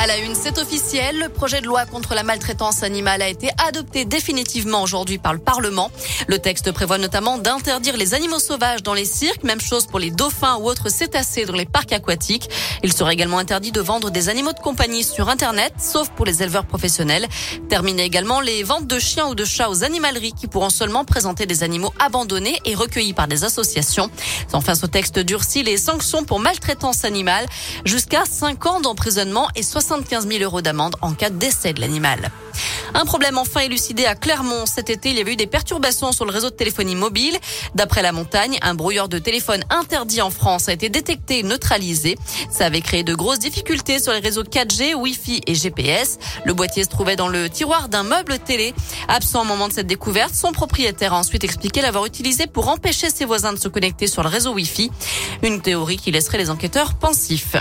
À la une, c'est officiel. Le projet de loi contre la maltraitance animale a été adopté définitivement aujourd'hui par le Parlement. Le texte prévoit notamment d'interdire les animaux sauvages dans les cirques, même chose pour les dauphins ou autres cétacés dans les parcs aquatiques. Il sera également interdit de vendre des animaux de compagnie sur Internet, sauf pour les éleveurs professionnels. Terminer également les ventes de chiens ou de chats aux animaleries qui pourront seulement présenter des animaux abandonnés et recueillis par des associations. Enfin, ce texte durcit les sanctions pour maltraitance animale jusqu'à 5 ans d'emprisonnement et 60 75 000 euros d'amende en cas de décès de l'animal. Un problème enfin élucidé à Clermont. Cet été, il y avait eu des perturbations sur le réseau de téléphonie mobile. D'après la montagne, un brouilleur de téléphone interdit en France a été détecté et neutralisé. Ça avait créé de grosses difficultés sur les réseaux 4G, Wi-Fi et GPS. Le boîtier se trouvait dans le tiroir d'un meuble télé. Absent au moment de cette découverte, son propriétaire a ensuite expliqué l'avoir utilisé pour empêcher ses voisins de se connecter sur le réseau Wi-Fi. Une théorie qui laisserait les enquêteurs pensifs.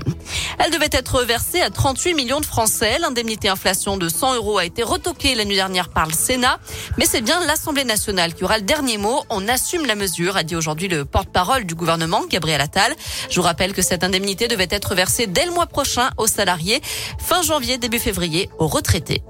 Elle devait être versée à 38 millions de Français. L'indemnité inflation de 100 euros a été retoquée la nuit dernière par le Sénat. Mais c'est bien l'Assemblée nationale qui aura le dernier mot. On assume la mesure, a dit aujourd'hui le porte-parole du gouvernement, Gabriel Attal. Je vous rappelle que cette indemnité devait être versée dès le mois prochain aux salariés, fin janvier, début février aux retraités.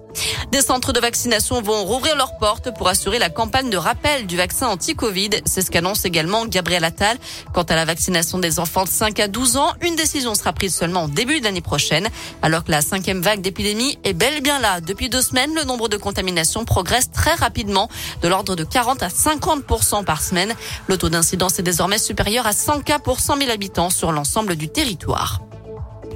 Des centres de vaccination vont rouvrir leurs portes pour assurer la campagne de rappel du vaccin anti-Covid. C'est ce qu'annonce également Gabriel Attal. Quant à la vaccination des enfants de 5 à 12 ans, une décision sera prise seulement au début de l'année prochaine. Alors que la cinquième vague d'épidémie est bel et bien là. Depuis deux semaines, le nombre de contaminations progresse très rapidement, de l'ordre de 40 à 50 par semaine. Le taux d'incidence est désormais supérieur à 100 cas pour 100 000 habitants sur l'ensemble du territoire.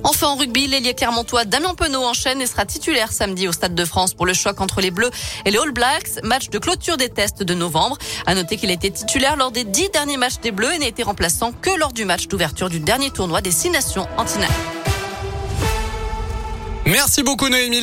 Enfin en rugby, l'ailier clermontois Damien Penaud enchaîne et sera titulaire samedi au Stade de France pour le choc entre les Bleus et les All Blacks, match de clôture des tests de novembre. À noter qu'il a été titulaire lors des dix derniers matchs des Bleus et n'a été remplaçant que lors du match d'ouverture du dernier tournoi des six nations anti Merci beaucoup Noémie.